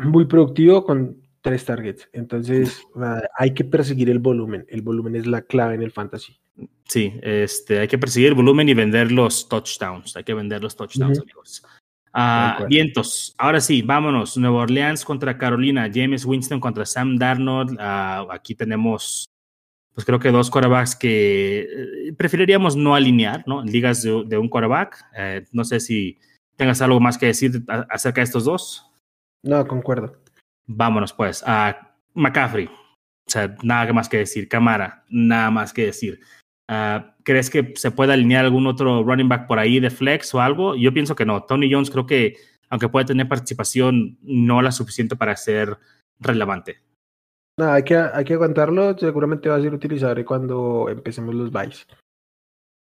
muy productivo con tres targets. Entonces, uh, (laughs) hay que perseguir el volumen. El volumen es la clave en el fantasy. Sí, este, hay que perseguir el volumen y vender los touchdowns. Hay que vender los touchdowns, uh -huh. amigos. Uh, vientos. Ahora sí, vámonos. Nueva Orleans contra Carolina. James Winston contra Sam Darnold. aquí tenemos, pues creo que dos quarterbacks que eh, preferiríamos no alinear, ¿no? Ligas de, de un quarterback. Eh, no sé si tengas algo más que decir acerca de estos dos. No, concuerdo. Vámonos pues a McCaffrey. O sea, nada más que decir. Camara, nada más que decir. Uh, ¿Crees que se puede alinear algún otro running back por ahí de flex o algo? Yo pienso que no. Tony Jones creo que, aunque puede tener participación, no la suficiente para ser relevante. No, hay que, hay que aguantarlo. Seguramente va a ser utilizable cuando empecemos los buys.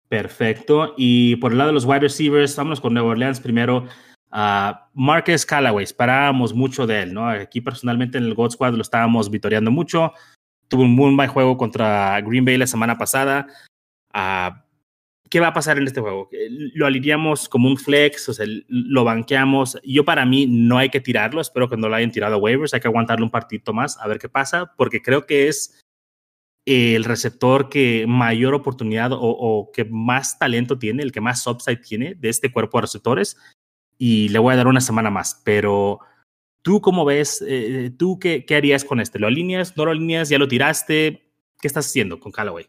Perfecto. Y por el lado de los wide receivers, vámonos con Nueva Orleans primero. Uh, Marcus Callaway, esperábamos mucho de él, ¿no? Aquí personalmente en el God Squad lo estábamos vitoreando mucho. Tuvo un muy buen juego contra Green Bay la semana pasada. Uh, ¿Qué va a pasar en este juego? Lo alineamos como un flex, o sea, lo banqueamos. Yo para mí no hay que tirarlo, espero que no lo hayan tirado a waivers, hay que aguantarlo un partito más a ver qué pasa, porque creo que es el receptor que mayor oportunidad o, o que más talento tiene, el que más upside tiene de este cuerpo de receptores y le voy a dar una semana más, pero tú cómo ves, eh, tú qué, qué, harías con este, ¿lo alineas, no lo alineas, ya lo tiraste? ¿Qué estás haciendo con Callaway?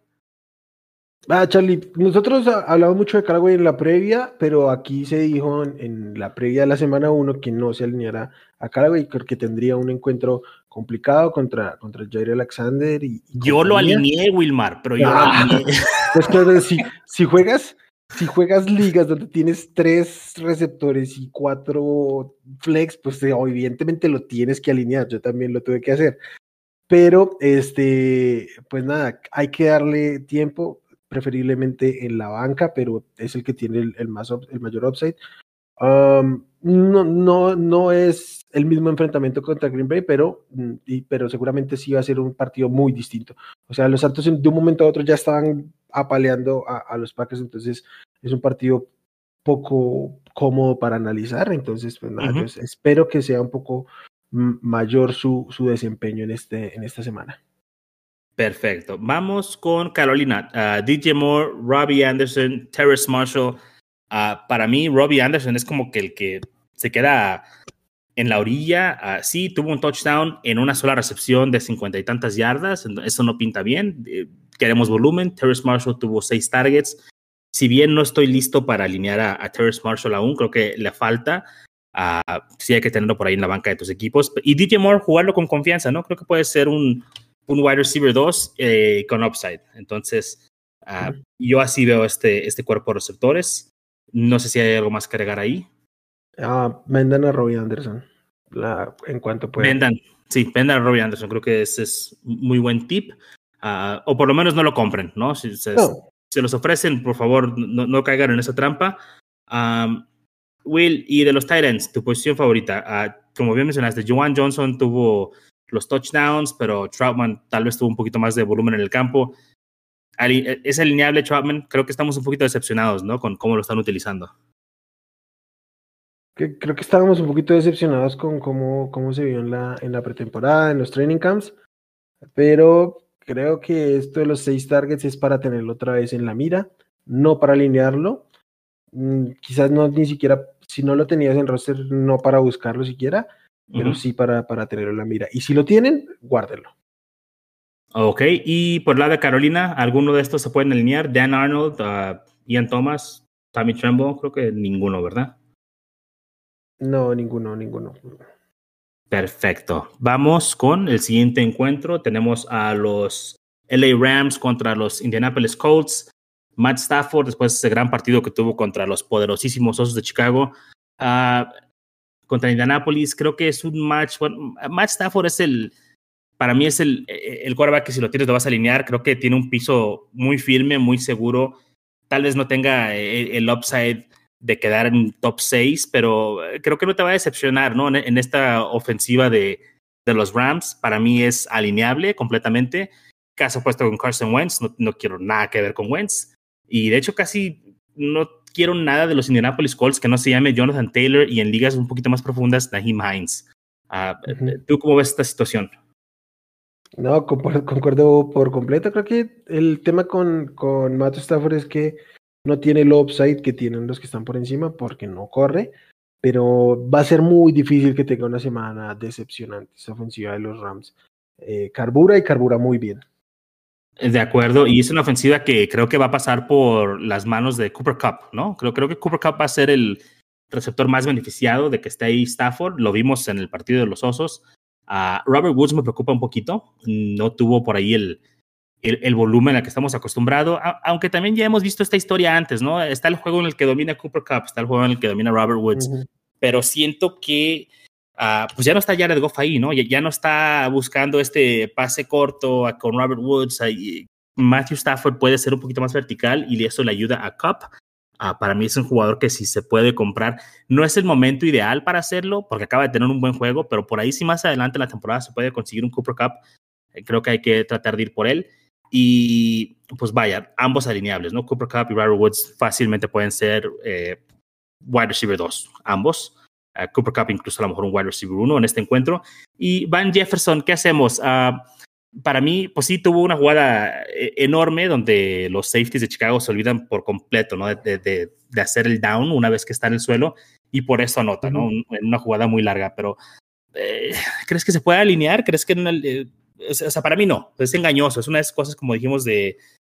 Ah, Charlie, nosotros hablamos mucho de Callaway en la previa, pero aquí se dijo en, en la previa de la semana 1 que no se alineará a Callaway, que tendría un encuentro complicado contra, contra Jair Alexander. Y, y yo lo alineé, Wilmar, pero yo ah, lo alineé. (laughs) Pues claro, si, si juegas si juegas ligas donde tienes tres receptores y cuatro flex, pues eh, evidentemente lo tienes que alinear. Yo también lo tuve que hacer. Pero, este, pues nada, hay que darle tiempo, preferiblemente en la banca, pero es el que tiene el, más, el mayor upside. Um, no, no, no es el mismo enfrentamiento contra Green Bay, pero, mm, pero seguramente sí va a ser un partido muy distinto. O sea, los Santos de un momento a otro ya estaban apaleando a, los Packers, entonces es un partido poco cómodo para analizar, entonces pues nada, espero que sea un poco mayor su, su desempeño en, este, en esta semana. Perfecto. Vamos con Carolina. Ah, DJ Moore, Robbie Anderson, Terrace Marshall. Ah, para mí, Robbie Anderson es como que el que se queda en la orilla. Uh, sí, tuvo un touchdown en una sola recepción de cincuenta y tantas yardas. Eso no pinta bien. Eh, queremos volumen. Terrace Marshall tuvo seis targets. Si bien no estoy listo para alinear a, Terrace Marshall aún, creo que le falta. Uh, sí hay que tenerlo por ahí en la banca de tus equipos. Y DJ Moore, jugarlo con confianza, ¿no? Creo que puede ser un, un wide receiver 2 eh, con upside. Entonces, uh, yo así veo este, este cuerpo de receptores. No sé si hay algo más que agregar ahí. Ah, vendan a Robbie Anderson. La, en cuanto pueda. Vendan, sí, vendan a Robbie Anderson. Creo que ese es muy buen tip. Ah, o por lo menos no lo compren, ¿no? Si se, los ofrecen, por favor, no, no caigan en esa trampa. Will, y de los Titans, tu posición favorita. Ah, como bien mencionaste, Joan Johnson tuvo los touchdowns, pero Troutman tal vez tuvo un poquito más de volumen en el campo. Es alineable Troutman. Creo que estamos un poquito decepcionados, ¿no? Con cómo lo están utilizando creo que estábamos un poquito decepcionados con cómo, cómo se vio en la, en la pretemporada, en los training camps, pero creo que esto de los seis targets es para tenerlo otra vez en la mira, no para alinearlo. Mm, quizás no ni siquiera, si no lo tenías en roster, no para buscarlo siquiera, pero sí para, para tenerlo en la mira. Y si lo tienen, guárdenlo. Ok, y por la de Carolina, ¿alguno de estos se pueden alinear? Dan Arnold, uh, Ian Thomas, Tommy Tremble, creo que ninguno, ¿verdad? No, ninguno, ninguno. Perfecto. Vamos con el siguiente encuentro. Tenemos a los LA Rams contra los Indianapolis Colts. Matt Stafford, después de ese gran partido que tuvo contra los poderosísimos Osos de Chicago, uh, contra Indianapolis, creo que es un match. Bueno, Matt Stafford es el, para mí es el, el quarterback que si lo tienes lo vas a alinear. Creo que tiene un piso muy firme, muy seguro. Tal vez no tenga el, el upside de quedar en top 6, pero eh, creo que no te va a decepcionar, ¿no? En, esta ofensiva de, de, los Rams, para mí es alineable completamente. Caso puesto con Carson Wentz, no, no, quiero nada que ver con Wentz. Y de hecho, casi no quiero nada de los Indianapolis Colts que no se llame Jonathan Taylor y en ligas un poquito más profundas, Naheem Hines. Ah, ¿Tú cómo ves esta situación? No, concuerdo por completo. Creo que el tema con, con Matt Stafford es que no tiene el upside que tienen los que están por encima porque no corre, pero va a ser muy difícil que tenga una semana decepcionante esa ofensiva de los Rams. Eh, carbura y carbura muy bien. De acuerdo, y es una ofensiva que creo que va a pasar por las manos de Cooper Cup, ¿no? Creo, creo que Cooper Cup va a ser el receptor más beneficiado de que esté ahí Stafford. Lo vimos en el partido de los Osos. Robert Woods me preocupa un poquito. No tuvo por ahí el, el, volumen al que estamos acostumbrados, aunque también ya hemos visto esta historia antes, ¿no? Está el juego en el que domina Cooper Cup, está el juego en el que domina Robert Woods, pero siento que uh, pues ya no está Jared Goff ahí, ¿no? Ya, ya, no está buscando este pase corto con Robert Woods. Matthew Stafford puede ser un poquito más vertical y eso le ayuda a Cup. Uh, para mí es un jugador que si se puede comprar, no es el momento ideal para hacerlo porque acaba de tener un buen juego, pero por ahí si más adelante en la temporada se puede conseguir un Cooper Cup, eh, creo que hay que tratar de ir por él. Y pues vaya, ambos alineables, ¿no? Cooper Cup y Robert fácilmente pueden ser eh, wide receiver 2, ambos. Uh, Cooper Cup incluso a lo mejor un wide receiver 1 en este encuentro. Y Van Jefferson, ¿qué hacemos? Uh, para mí, pues sí, tuvo una jugada eh, enorme donde los safeties de Chicago se olvidan por completo, ¿no? De, de, de hacer el down una vez que está en el suelo y por eso anota, ¿no? En una jugada muy larga, pero eh, ¿crees que se puede alinear? ¿Crees que en el, o sea, para mí no, es engañoso, es una de esas cosas como dijimos de,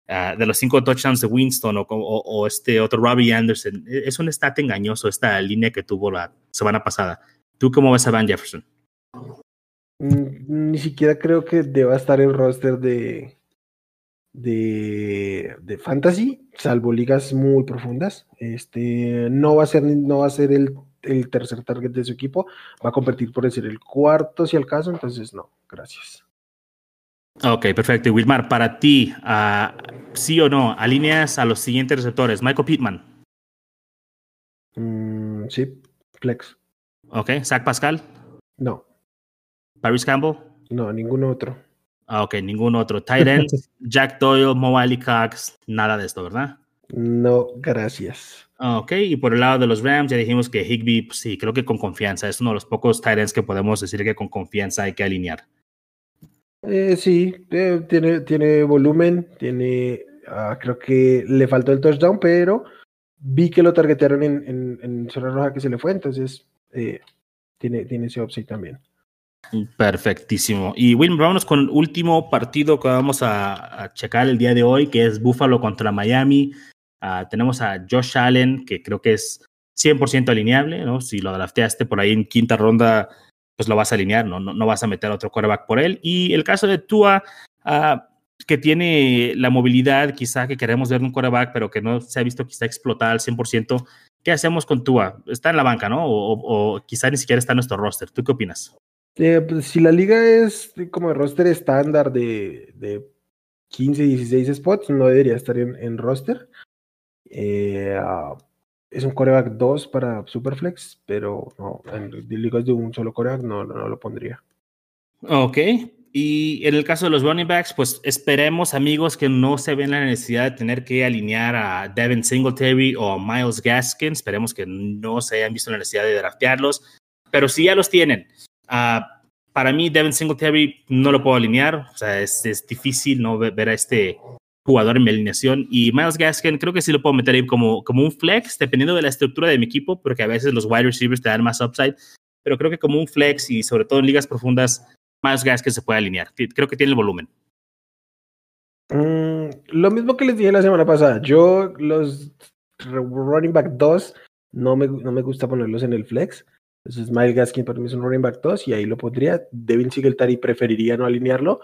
uh, de los cinco touchdowns de Winston o, o, o, este otro Robbie Anderson, e, es un stat engañoso esta línea que tuvo la semana pasada. ¿Tú cómo ves a Van Jefferson? Mm, ni siquiera creo que deba estar el roster de, de, de, fantasy, salvo ligas muy profundas. Este no va a ser, no va a ser el, el, tercer target de su equipo, va a competir por decir el cuarto si al caso, entonces no, gracias. Ok, perfecto. Wilmar, para ti, uh, sí o no, alineas a los siguientes receptores. Michael Pittman. Mm, sí, flex. Ok, Zach Pascal. No. Paris Campbell. No, ningún otro. Ah, ok, ningún otro. Tyrant, (laughs) Jack Doyle, Mo Cox, nada de esto, ¿verdad? No, gracias. Ok, y por el lado de los Rams, ya dijimos que Higby, pues sí, creo que con confianza. Es uno de los pocos Tyrants que podemos decir que con confianza hay que alinear. Eh, sí, eh, tiene, tiene volumen, tiene. Ah, creo que le faltó el touchdown, pero vi que lo targetearon en, en, en zona roja que se le fue, entonces eh, tiene, tiene ese upside también. Perfectísimo. Y Will, vámonos con el último partido que vamos a, checar el día de hoy, que es Buffalo contra Miami. Uh, tenemos a Josh Allen, que creo que es 100% alineable, ¿no? Si lo drafteaste por ahí en quinta ronda, pues lo vas a alinear, ¿no? No, vas a meter a otro quarterback por él. Y el caso de Tua, uh, que tiene la movilidad quizá que queremos ver un quarterback, pero que no se ha visto quizá explotar al 100%. ¿Qué hacemos con Tua? Está en la banca, ¿no? O, o quizá ni siquiera está en nuestro roster. ¿Tú qué opinas? Eh, pues, si la liga es como el roster estándar de, de 15, 16 spots, no debería estar en, en roster. Eh, uh, es un coreback 2 para Superflex, pero no, en ligas de un solo coreback no, no, lo pondría. Ok. Y en el caso de los running backs, pues esperemos, amigos, que no se ven la necesidad de tener que alinear a Devin Singletary o Miles Gaskin. Esperemos que no se hayan visto la necesidad de draftearlos. Pero si ya los tienen, Uh, para mí, Devin Singletary no lo puedo alinear. O sea, es, es difícil no ver, a este jugador en mi alineación. Y Miles Gaskin creo que sí lo puedo meter ahí como, como un flex, dependiendo de la estructura de mi equipo, porque a veces los wide receivers te dan más upside. Pero creo que como un flex y sobre todo en ligas profundas, Miles Gaskin se puede alinear. Creo que tiene el volumen. Mm, lo mismo que les dije la semana pasada. Yo, los running back 2, no me, no me gusta ponerlos en el flex. Entonces, Miles Gaskin para mí es un running back 2 y ahí lo podría. Devin Singletary preferiría no alinearlo.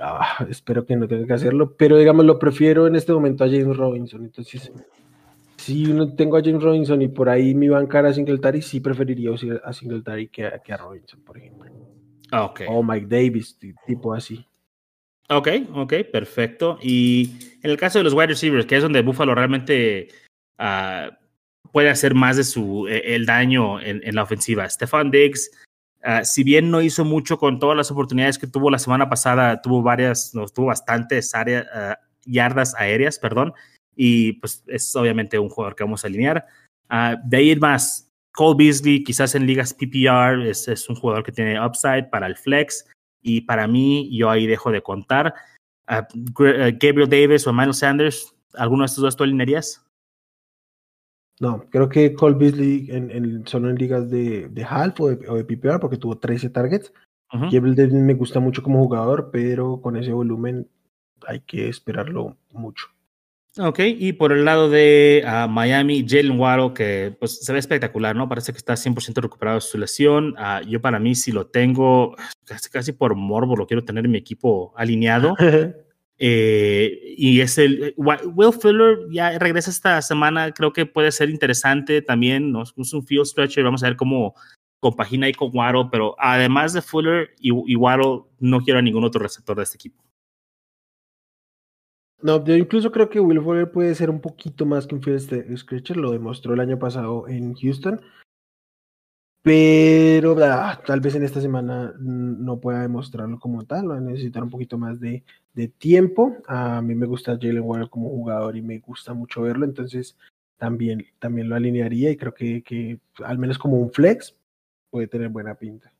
Ah, espero que no tenga que hacerlo, pero digamos, lo prefiero en este momento a James Robinson. Entonces, si no tengo a James Robinson y por ahí mi bancar a Singletary, sí preferiría a Singletary que a, que a Robinson, por ejemplo. Okay. O Mike Davis, tipo así. Ok, ok, perfecto. Y en el caso de los wide receivers, que es donde Buffalo realmente uh, puede hacer más de su, e, el daño en, en la ofensiva. Stefan Diggs, uh, si bien no hizo mucho con todas las oportunidades que tuvo la semana pasada, tuvo varias, no, tuvo bastantes áreas, uh, yardas aéreas, perdón, y pues es obviamente un jugador que vamos a alinear. Uh, de ahí más, Cole Beasley, quizás en ligas PPR, es, es, un jugador que tiene upside para el flex, y para mí, yo ahí dejo de contar. Gabriel Davis o Miles Sanders, ¿alguno de estos dos tú alinearías? No, creo que Cole Beasley en, en, solo en ligas de, de half o de, o de, PPR porque tuvo 13 targets. Uh -huh. me gusta mucho como jugador, pero con ese volumen hay que esperarlo mucho. Ok, y por el lado de uh, Miami, Jalen Waddle, que pues se ve espectacular, ¿no? Parece que está 100% recuperado de su lesión. Uh, yo para mí, si lo tengo, (sighs) casi, casi por morbo, lo quiero tener en mi equipo alineado. (laughs) Eh, y es el eh, Will Fuller ya regresa esta semana, creo que puede ser interesante también, ¿no? es un field stretcher, vamos a ver cómo compagina ahí con Waddle, pero además de Fuller y, y Waddle, no quiero a ningún otro receptor de este equipo. No, yo incluso creo que Will Fuller puede ser un poquito más que un field stretcher, lo demostró el año pasado en Houston. Pero ah, tal vez en esta semana no pueda demostrarlo como tal, va a necesitar un poquito más de, de tiempo. A mí me gusta Jalen Warren como jugador y me gusta mucho verlo, entonces también, también lo alinearía y creo que, que al menos como un flex puede tener buena pinta.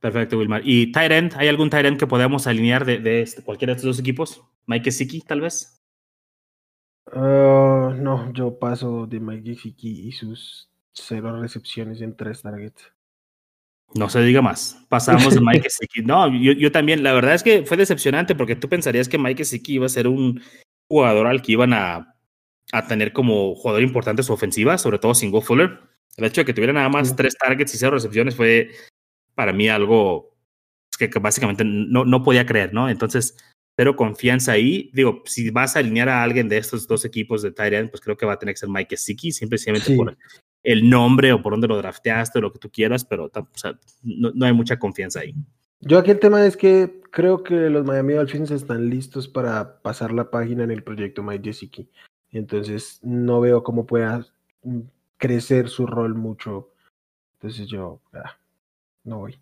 Perfecto, Wilmar. ¿Y Tyrant? ¿Hay algún Tyrant que podamos alinear de, de este, cualquiera de estos dos equipos? ¿Mike Siki, tal vez? Uh, no, yo paso de Mike Siki y sus cero recepciones en tres targets. No se diga más. Pasamos de Mike Siki. (laughs) No, yo, yo, también. La verdad es que fue decepcionante porque tú pensarías que Mike Siki iba a ser un jugador al que iban a, a tener como jugador importante su ofensiva, sobre todo sin Go Fuller. El hecho de que tuviera nada más tres targets y cero recepciones fue para mí algo que, que básicamente no, no podía creer, ¿no? Entonces, pero confianza ahí. Digo, si vas a alinear a alguien de estos dos equipos de Tyrant, pues creo que va a tener que ser Mike Siki, simplemente por el nombre o por dónde lo drafteaste o lo que tú quieras, pero no, hay mucha confianza ahí. Yo aquí el tema es que creo que los Miami Dolphins están listos para pasar la página en el proyecto Mike Gesicki. Entonces no veo cómo pueda mm, crecer su rol mucho. Entonces yo ah, no voy.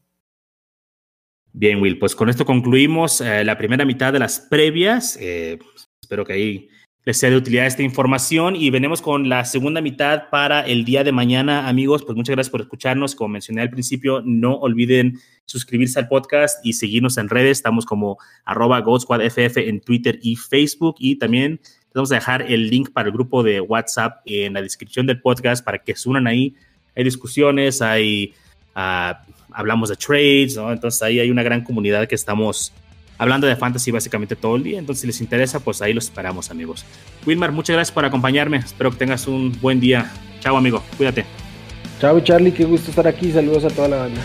Bien, Will, pues con esto concluimos eh, la primera mitad de las previas. Eh, espero que ahí les sea de utilidad esta información y venimos con la segunda mitad para el día de mañana, amigos. Pues muchas gracias por escucharnos. Como mencioné al principio, no olviden suscribirse al podcast y seguirnos en redes. Estamos como arroba FF en Twitter y Facebook y también vamos a dejar el link para el grupo de WhatsApp en la descripción del podcast para que se unan ahí. Hay discusiones, hay... Ah, hablamos de trades, ¿no? Entonces ahí hay una gran comunidad que estamos hablando de fantasy básicamente todo el día. Entonces, si les interesa, pues ahí los esperamos, amigos. Wilmar, muchas gracias por acompañarme. Espero que tengas un buen día. Chao, amigo. Cuídate. Chao, Charlie. Qué gusto estar aquí. Saludos a toda la banda.